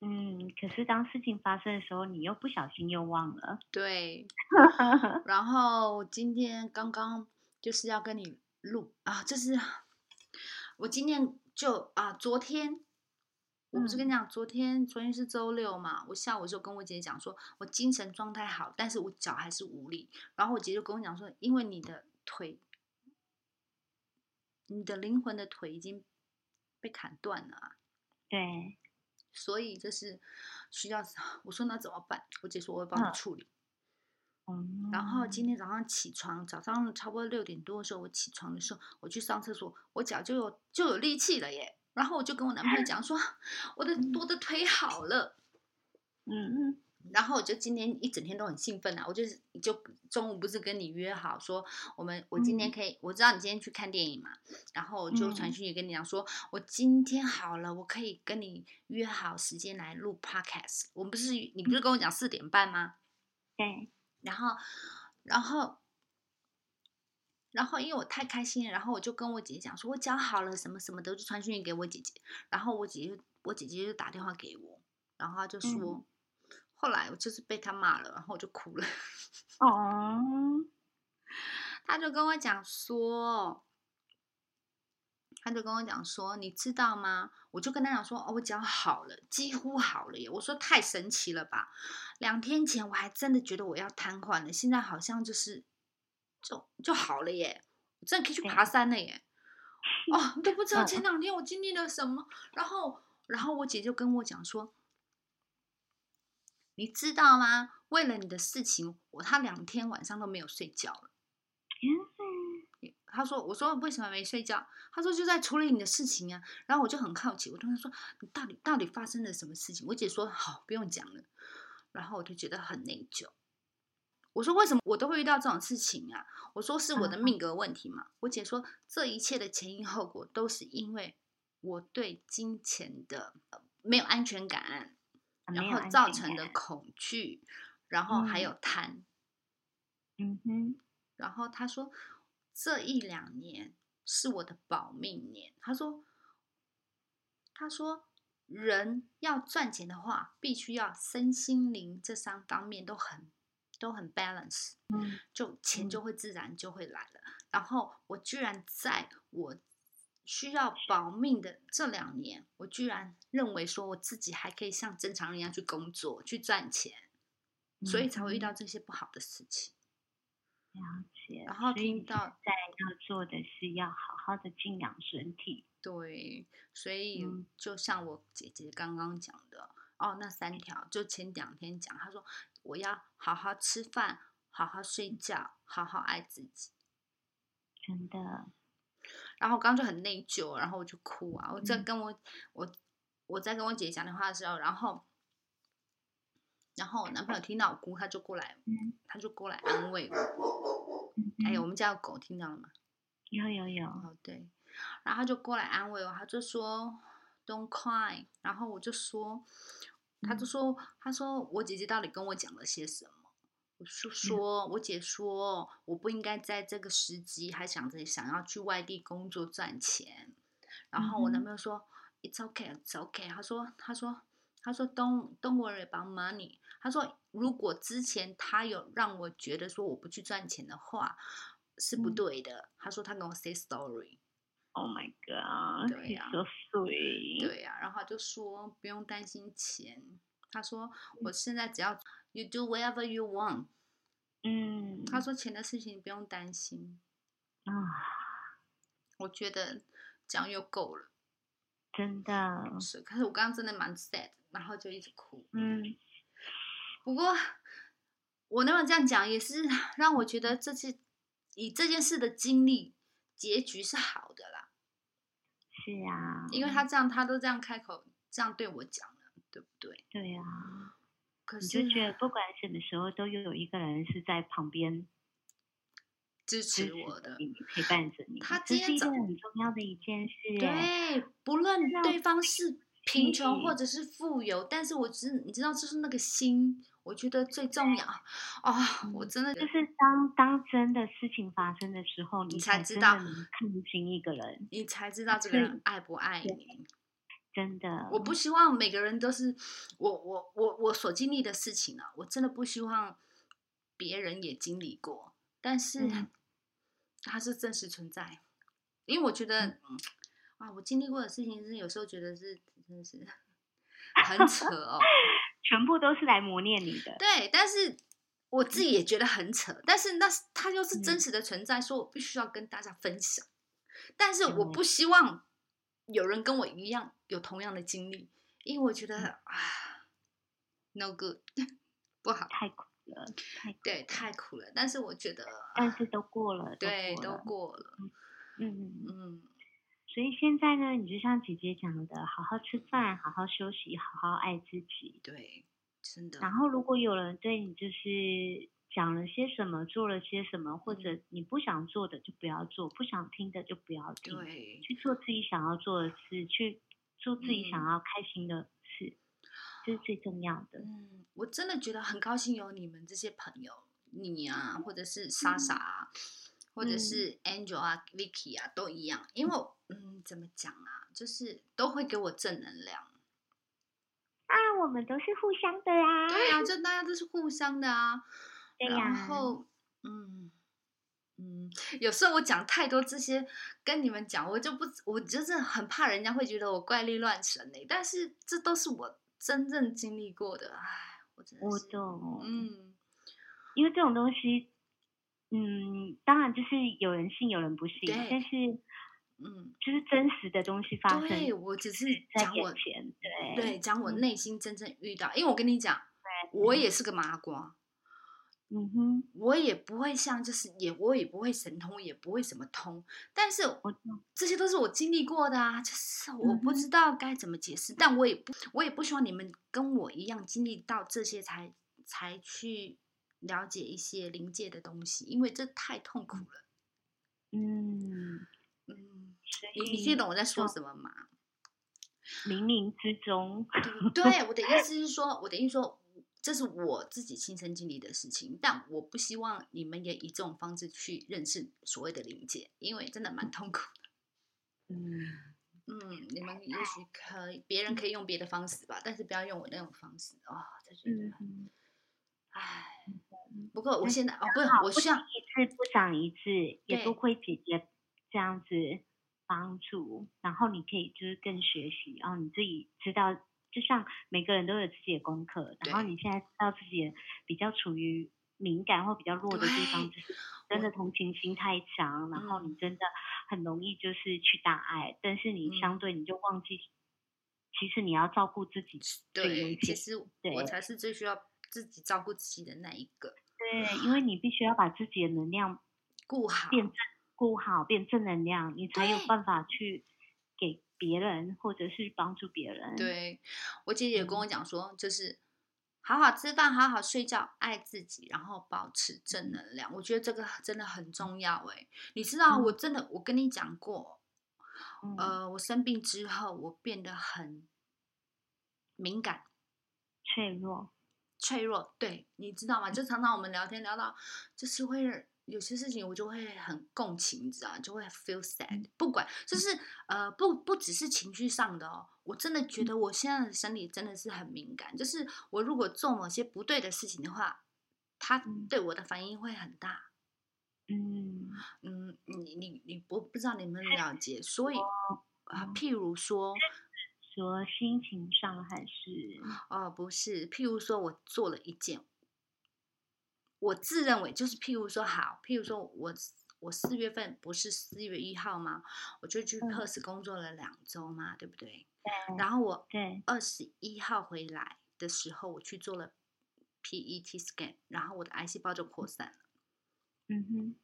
嗯，可是当事情发生的时候，你又不小心又忘了。对。然后今天刚刚就是要跟你录啊，就是我今天就啊，昨天我不是跟你讲，昨天昨天是周六嘛，我下午就跟我姐姐讲说，我精神状态好，但是我脚还是无力。然后我姐就跟我讲说，因为你的腿，你的灵魂的腿已经被砍断了啊。对，所以这是需要。我说那怎么办？我姐说我会帮你处理。嗯，然后今天早上起床，早上差不多六点多的时候，我起床的时候，我去上厕所，我脚就有就有力气了耶。然后我就跟我男朋友讲说，我的我的腿好了。嗯嗯。然后我就今天一整天都很兴奋啊！我就是就中午不是跟你约好说，我们我今天可以，我知道你今天去看电影嘛，然后我就传讯息跟你讲说，我今天好了，我可以跟你约好时间来录 podcast。我们不是你不是跟我讲四点半吗？对。然后，然后，然后因为我太开心了，然后我就跟我姐姐讲说，我脚好了，什么什么的，就传讯息给我姐姐。然后我姐姐我姐姐就打电话给我，然后她就说。后来我就是被他骂了，然后我就哭了。哦，他就跟我讲说，他就跟我讲说，你知道吗？我就跟他讲说，哦，我脚好了，几乎好了耶。我说太神奇了吧！两天前我还真的觉得我要瘫痪了，现在好像就是就就好了耶，我真的可以去爬山了耶。哦，你都不知道前两天我经历了什么。然后，然后我姐就跟我讲说。你知道吗？为了你的事情，我他两天晚上都没有睡觉了。他说：“我说为什么没睡觉？”他说：“就在处理你的事情啊。”然后我就很好奇，我跟他说：“你到底到底发生了什么事情？”我姐说：“好，不用讲了。”然后我就觉得很内疚。我说：“为什么我都会遇到这种事情啊？”我说：“是我的命格问题嘛？”我姐说：“这一切的前因后果都是因为我对金钱的没有安全感。”然后造成的恐惧，然后还有贪，嗯哼。然后他说，这一两年是我的保命年。他说，他说人要赚钱的话，必须要身心灵这三方面都很都很 balance，嗯，就钱就会自然就会来了。然后我居然在我。需要保命的这两年，我居然认为说我自己还可以像正常人一样去工作、去赚钱，所以才会遇到这些不好的事情。了解。然后听到在要做的是要好好的静养身体。对，所以就像我姐姐刚刚讲的哦，那三条就前两天讲，她说我要好好吃饭、好好睡觉、好好爱自己。真的。然后我刚刚就很内疚，然后我就哭啊！我在跟我我我在跟我姐姐讲电话的时候，然后然后我男朋友听到我哭，他就过来，他就过来安慰我。哎呀，我们家的狗听到了吗？有有有。哦，对。然后他就过来安慰我，他就说 “Don't cry”。然后我就说，他就说，他说我姐姐到底跟我讲了些什么？我说说，我姐说我不应该在这个时机还想着想要去外地工作赚钱，然后我男朋友说 It's okay, It's okay。他说他说他说 Don't Don't worry about money。他说如果之前他有让我觉得说我不去赚钱的话是不对的。他说他跟我 say sorry。Oh my god！对呀，so sweet。对呀，然后就说不用担心钱。他说我现在只要。You do whatever you want。嗯，他说钱的事情不用担心啊。我觉得这样又够了，真的。是，可是我刚刚真的蛮 sad，然后就一直哭。嗯。不过我那么这样讲，也是让我觉得这次以这件事的经历，结局是好的啦。是啊。因为他这样，他都这样开口这样对我讲了，对不对？对呀。你就觉得不管什么时候都有一个人是在旁边支持我的，陪伴着你。他今天是很重要的一件事。对，不论对方是贫穷或者是富有，但是我知你知道，就是那个心，我觉得最重要哦！我真的就是当当真的事情发生的时候，你才知道看清一个人，你才知道这个人爱不爱你。真的，我不希望每个人都是我我我我所经历的事情啊，我真的不希望别人也经历过。但是它是真实存在，因为我觉得啊，我经历过的事情是有时候觉得是真的是 很扯哦，全部都是来磨练你的。对，但是我自己也觉得很扯，但是那是它又是真实的存在，说我必须要跟大家分享，但是我不。希望有人跟我一样有同样的经历，因为我觉得啊，no good，不好，太苦了，太对，太苦了。但是我觉得，但是都过了，对，都过了，嗯嗯嗯。所以现在呢，你就像姐姐讲的，好好吃饭，好好休息，好好爱自己。对，真的。然后，如果有人对你就是讲了些什么，做了些什么，或者你不想做的就不要做，不想听的就不要听。对，去做自己想要做的事，去做自己想要开心的事，这是最重要的。嗯，我真的觉得很高兴有你们这些朋友，你啊，或者是莎莎啊。或者是 Angel 啊，Vicky 啊，都一样，因为嗯，怎么讲啊，就是都会给我正能量。啊，我们都是互相的啊。对啊，就大家都是互相的啊。对呀。然后，嗯嗯，有时候我讲太多这些，跟你们讲，我就不，我就是很怕人家会觉得我怪力乱神嘞。但是这都是我真正经历过的，唉，我真的。我懂。嗯。因为这种东西。嗯，当然就是有人信有人不信，但是，嗯，就是真实的东西发生。对我只是讲我，对对，讲我内心真正遇到，因为我跟你讲，我也是个麻瓜，嗯哼，我也不会像就是也我也不会神通，也不会什么通，但是我这些都是我经历过的啊，就是我不知道该怎么解释，但我也不我也不希望你们跟我一样经历到这些才才去。了解一些临界的东西，因为这太痛苦了。嗯嗯，你你听懂我在说什么吗？冥冥之中，对，我的意思是说，我的意思说，这是我自己亲身经历的事情，但我不希望你们也以这种方式去认识所谓的临界，因为真的蛮痛苦的。嗯嗯，你们也许可以，别人可以用别的方式吧，但是不要用我那种方式啊，这觉得，唉。不过我现在哦，不是，我需要一次不长一次，也多亏姐姐这样子帮助，然后你可以就是更学习，然后你自己知道，就像每个人都有自己的功课，然后你现在知道自己比较处于敏感或比较弱的地方，就是真的同情心太强，然后你真的很容易就是去大爱，但是你相对你就忘记，其实你要照顾自己，对，其实我才是最需要自己照顾自己的那一个。对，因为你必须要把自己的能量顾好，变正，顾好变正能量，你才有办法去给别人或者是帮助别人。对我姐姐跟我讲说，就是好好吃饭，好好睡觉，爱自己，然后保持正能量。我觉得这个真的很重要。哎，你知道，我真的，我跟你讲过，呃，我生病之后，我变得很敏感、脆弱。脆弱，对，你知道吗？就常常我们聊天聊到，就是会有些事情，我就会很共情，你知道，就会 feel sad。不管就是呃，不不只是情绪上的哦，我真的觉得我现在的生理真的是很敏感。就是我如果做某些不对的事情的话，他对我的反应会很大。嗯嗯，你你你不不知道你们了解，所以啊，譬如说。说心情上还是哦，不是，譬如说我做了一件，我自认为就是譬如说好，譬如说我我四月份不是四月一号吗？我就去 Perth 工作了两周嘛，对不对？对。然后我对二十一号回来的时候，我去做了 PET scan，然后我的癌细胞就扩散了。嗯哼。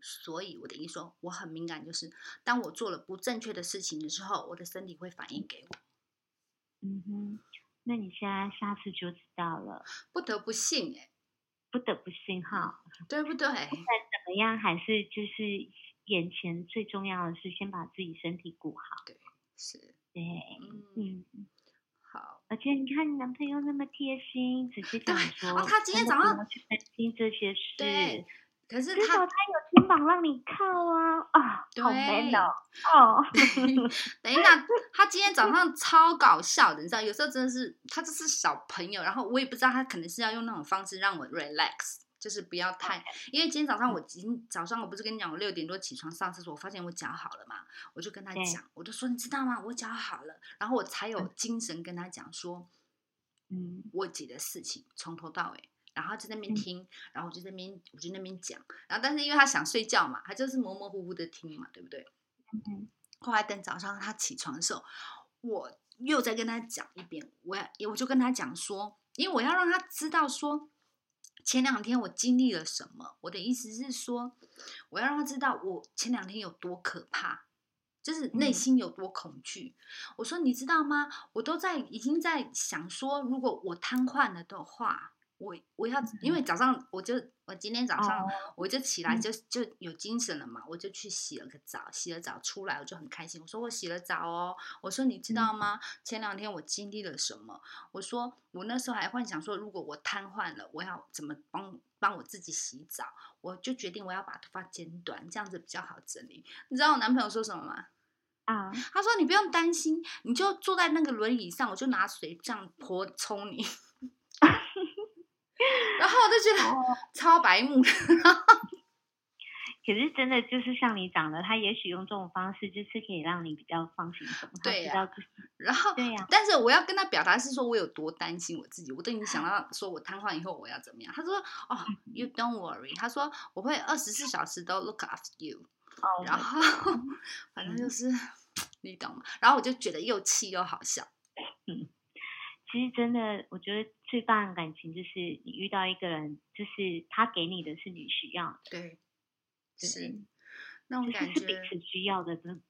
所以我的意思说，我很敏感，就是当我做了不正确的事情的时候，我的身体会反应给我。嗯哼，那你现在下次就知道了。不得不信哎，不得不信号，对不对？不管怎么样，还是就是眼前最重要的是先把自己身体顾好。对，是，对，嗯，好。而且你看你男朋友那么贴心，直接跟你说，他今天早上去分析这些事。可是他他有肩膀让你靠啊啊，好 man 哦！哦，等一下，他今天早上超搞笑的，你知道，有时候真的是他就是小朋友，然后我也不知道他可能是要用那种方式让我 relax，就是不要太，因为今天早上我今早上我不是跟你讲，我六点多起床上厕所，我发现我脚好了嘛，我就跟他讲，我就说你知道吗？我脚好了，然后我才有精神跟他讲说，嗯，我姐的事情从头到尾，然后在那边听，然后我就在那边我就那边讲，然后但是因为他想睡觉嘛，他就是模模糊糊的听嘛，对不对？嗯。后来等早上他起床的时候，我又再跟他讲一遍，我我就跟他讲说，因为我要让他知道说。前两天我经历了什么？我的意思是说，我要让他知道我前两天有多可怕，就是内心有多恐惧。我说，你知道吗？我都在已经在想说，如果我瘫痪了的话。我我要，因为早上我就我今天早上我就起来就就有精神了嘛，我就去洗了个澡，洗了澡出来我就很开心。我说我洗了澡哦，我说你知道吗？前两天我经历了什么？我说我那时候还幻想说，如果我瘫痪了，我要怎么帮帮我自己洗澡？我就决定我要把头发剪短，这样子比较好整理。你知道我男朋友说什么吗？啊，他说你不用担心，你就坐在那个轮椅上，我就拿水这样泼冲你。然后我就觉得 超白目，可是真的就是像你讲的，他也许用这种方式就是可以让你比较放心。对呀，然后对呀，但是我要跟他表达是说我有多担心我自己，我都已经想到说我瘫痪以后我要怎么样。他说哦，You don't worry，他说我会二十四小时都 look after you。然后反正就是 你懂吗？然后我就觉得又气又好笑。嗯。其实真的，我觉得最棒的感情就是你遇到一个人，就是他给你的是你需要的，对，是那种感觉是，彼此需要的，是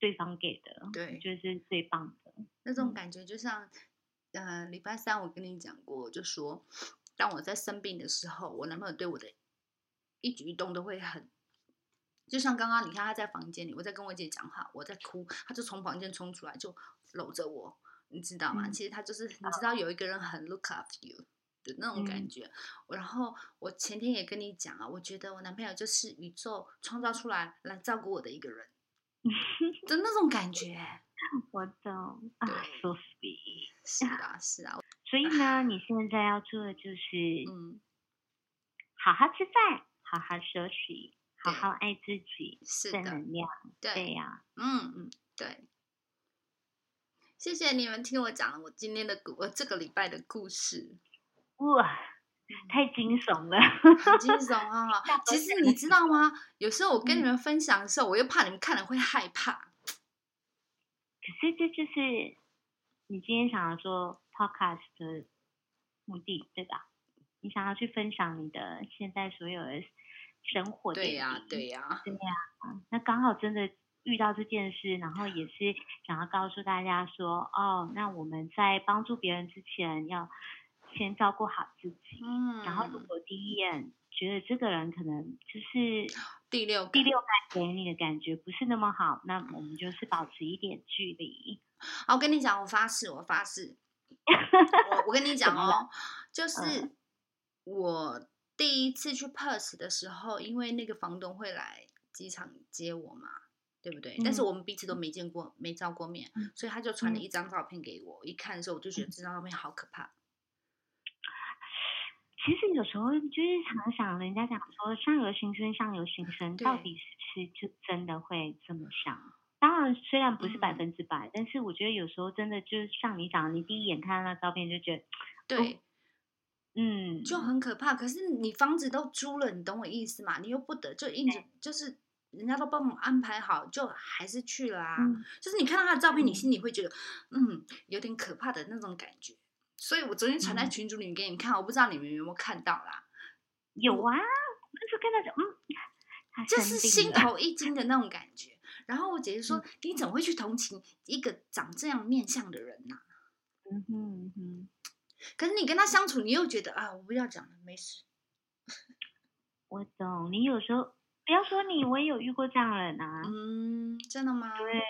对方给的，对，就是最棒的那种感觉。就像，呃，礼拜三我跟你讲过，就说当我在生病的时候，我男朋友对我的一举一动都会很，就像刚刚你看他在房间里，我在跟我姐讲话，我在哭，他就从房间冲出来，就搂着我。你知道吗？其实他就是，你知道有一个人很 look after you 的那种感觉。然后我前天也跟你讲啊，我觉得我男朋友就是宇宙创造出来来照顾我的一个人 的那种感觉。我懂，对，so sweet，是啊，是啊。所以呢，你现在要做的就是，嗯，好好吃饭，好好休息，好好爱自己，正能量，对呀，嗯嗯，对。谢谢你们听我讲了我今天的故，我这个礼拜的故事。哇，太惊悚了，很惊悚啊！其实你知道吗？有时候我跟你们分享的时候，我又怕你们看了会害怕。可是这就是你今天想要做 podcast 的目的，对吧？你想要去分享你的现在所有的生活。对呀，对呀，对呀。那刚好真的。遇到这件事，然后也是想要告诉大家说，哦，那我们在帮助别人之前，要先照顾好自己。嗯，然后如果第一眼觉得这个人可能就是第六第六感给你的感觉不是那么好，那我们就是保持一点距离。好，我跟你讲，我发誓，我发誓，我我跟你讲哦，就是我第一次去 Perth 的时候，因为那个房东会来机场接我嘛。对不对？但是我们彼此都没见过，没照过面，所以他就传了一张照片给我。一看的时候，我就觉得这张照片好可怕。其实有时候就是常想，人家讲说“相由心生，相由心生”，到底是就真的会这么想？当然，虽然不是百分之百，但是我觉得有时候真的就是像你讲，你第一眼看到那照片就觉得，对，嗯，就很可怕。可是你房子都租了，你懂我意思吗？你又不得就硬着，就是。人家都帮我安排好，就还是去了啊。就是你看到他的照片，你心里会觉得，嗯，有点可怕的那种感觉。所以我昨天传在群组里面给你看，我不知道你们有没有看到啦。有啊，那时候跟他讲，嗯，就是心头一惊的那种感觉。然后我姐姐说：“你怎么会去同情一个长这样面相的人呢？”嗯哼哼。可是你跟他相处，你又觉得啊，我不要讲了，没事。我懂，你有时候。不要说你，我也有遇过这样的人啊。嗯，真的吗？对，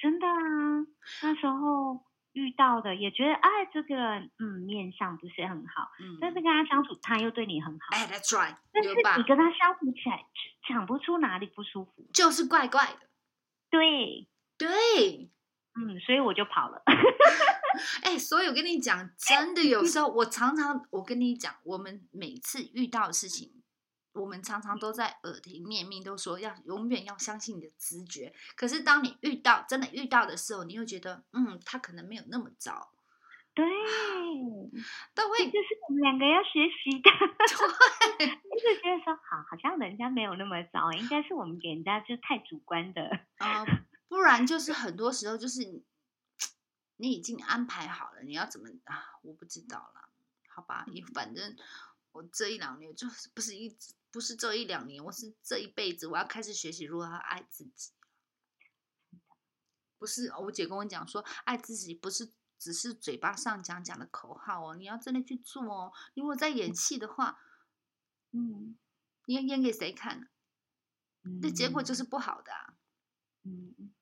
真的啊。那时候遇到的，也觉得哎，这个人嗯面相不是很好。嗯。但是跟他相处，他又对你很好。哎，That's right。但是你跟他相处起来，讲不出哪里不舒服，就是怪怪的。对。对。嗯，所以我就跑了。哎，所以我跟你讲，真的有时候，我常常我跟你讲，我们每次遇到的事情。我们常常都在耳提面命都说要永远要相信你的直觉，可是当你遇到真的遇到的时候，你会觉得，嗯，他可能没有那么糟。对，都会，就是我们两个要学习的。对，就是觉得说，好，好像人家没有那么糟，应该是我们给人家就太主观的。啊，不然就是很多时候就是你，你已经安排好了，你要怎么啊？我不知道了，好吧，你反正我这一两年就是不是一直不是这一两年，我是这一辈子，我要开始学习如何爱自己。不是，我姐跟我讲说，爱自己不是。只是嘴巴上讲讲的口号哦，你要真的去做哦。如果在演戏的话，嗯，你要演给谁看？那结果就是不好的。嗯，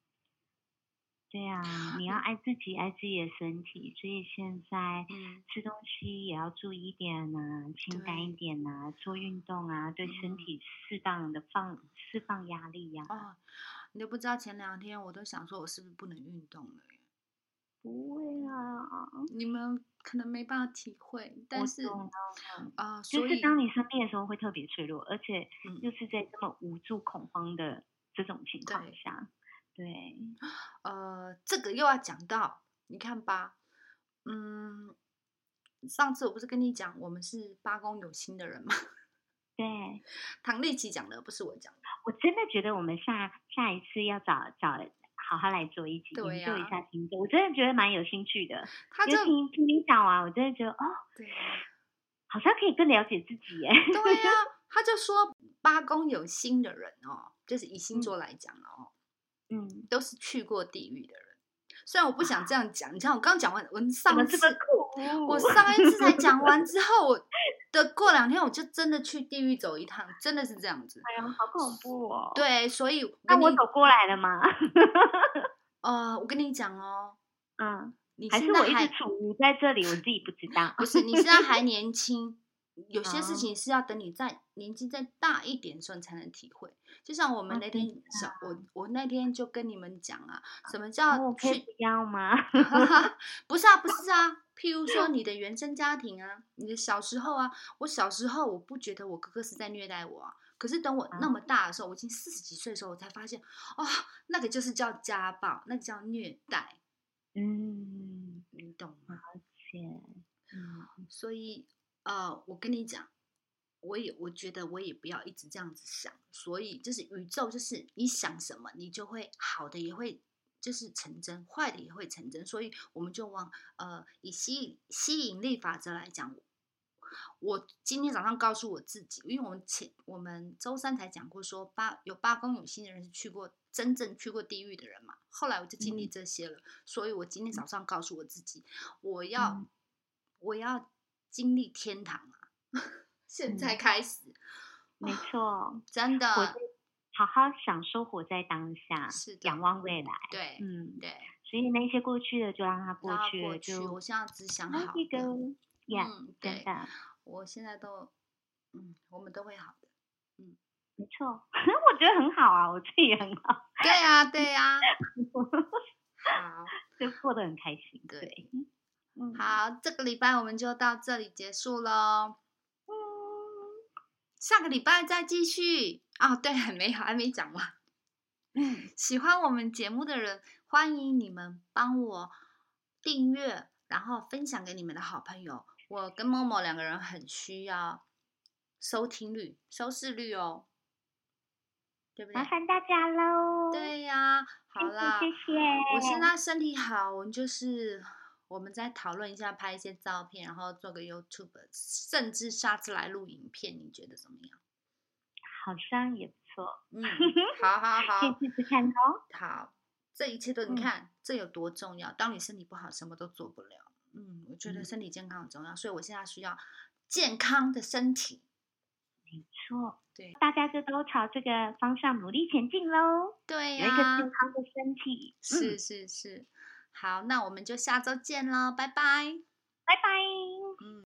对呀，你要爱自己，爱自己的身体。所以现在吃东西也要注意一点呐，清淡一点呐，做运动啊，对身体适当的放释放压力呀。哦，你都不知道前两天我都想说，我是不是不能运动了？不会啊，你们可能没办法体会，但是啊，就是当你生病的时候会特别脆弱，而且又是在这么无助、恐慌的这种情况下，对，呃，这个又要讲到，你看吧，嗯，上次我不是跟你讲，我们是八公有心的人吗？对，唐立奇讲的，不是我讲的。我真的觉得我们下下一次要找找。好好来做一集，研究一下星座，我真的觉得蛮有兴趣的。他就听听你讲完，我真的觉得哦，对，好像可以更了解自己耶。对呀，他就说八宫有心的人哦，就是以星座来讲哦，嗯，都是去过地狱的人。虽然我不想这样讲，你看我刚讲完，我上一次我上一次才讲完之后，我 的过两天我就真的去地狱走一趟，真的是这样子。哎呀，好恐怖哦！对，所以那我走过来了吗？呃，我跟你讲哦，嗯，你还是我一直处于在这里，我自己不知道。不是，你现在还年轻。有些事情是要等你再年纪再大一点的时候，你才能体会。就像我们那天小我我那天就跟你们讲啊，什么叫去要吗？不是啊，不是啊。譬如说你的原生家庭啊，你的小时候啊，我小时候我不觉得我哥哥是在虐待我，啊，可是等我那么大的时候，我已经四十几岁的时候，我才发现，哦，那个就是叫家暴，那个叫虐待。嗯，你懂吗？而且，嗯，所以。呃，我跟你讲，我也我觉得我也不要一直这样子想，所以就是宇宙就是你想什么，你就会好的也会就是成真，坏的也会成真，所以我们就往呃以吸吸引力法则来讲，我今天早上告诉我自己，因为我们前我们周三才讲过说八有八宫有心的人是去过真正去过地狱的人嘛，后来我就经历这些了，所以我今天早上告诉我自己，我要我要。经历天堂啊！现在开始，没错，真的，好好享受活在当下，是仰望未来。对，嗯，对。所以那些过去的就让它过去了，就我现在只想好的。嗯，对的。我现在都，嗯，我们都会好的。嗯，没错，我觉得很好啊，我自己也很好。对啊，对啊。好，就过得很开心。对。好，这个礼拜我们就到这里结束喽。嗯，下个礼拜再继续。哦，对，还没还没讲完。嗯，喜欢我们节目的人，欢迎你们帮我订阅，然后分享给你们的好朋友。我跟默默两个人很需要收听率、收视率哦，对不对？麻烦大家喽。对呀，好啦，谢谢。我现在身体好，我们就是。我们再讨论一下，拍一些照片，然后做个 YouTube，甚至下次来录影片，你觉得怎么样？好像也不错。嗯，好好好，可以试试看哦。好，这一切都你看，这有多重要？当你身体不好，什么都做不了。嗯，我觉得身体健康很重要，所以我现在需要健康的身体。没错，对，大家就都朝这个方向努力前进喽。对呀，有一个健康的身体。是是是。好，那我们就下周见喽，拜拜，拜拜，嗯。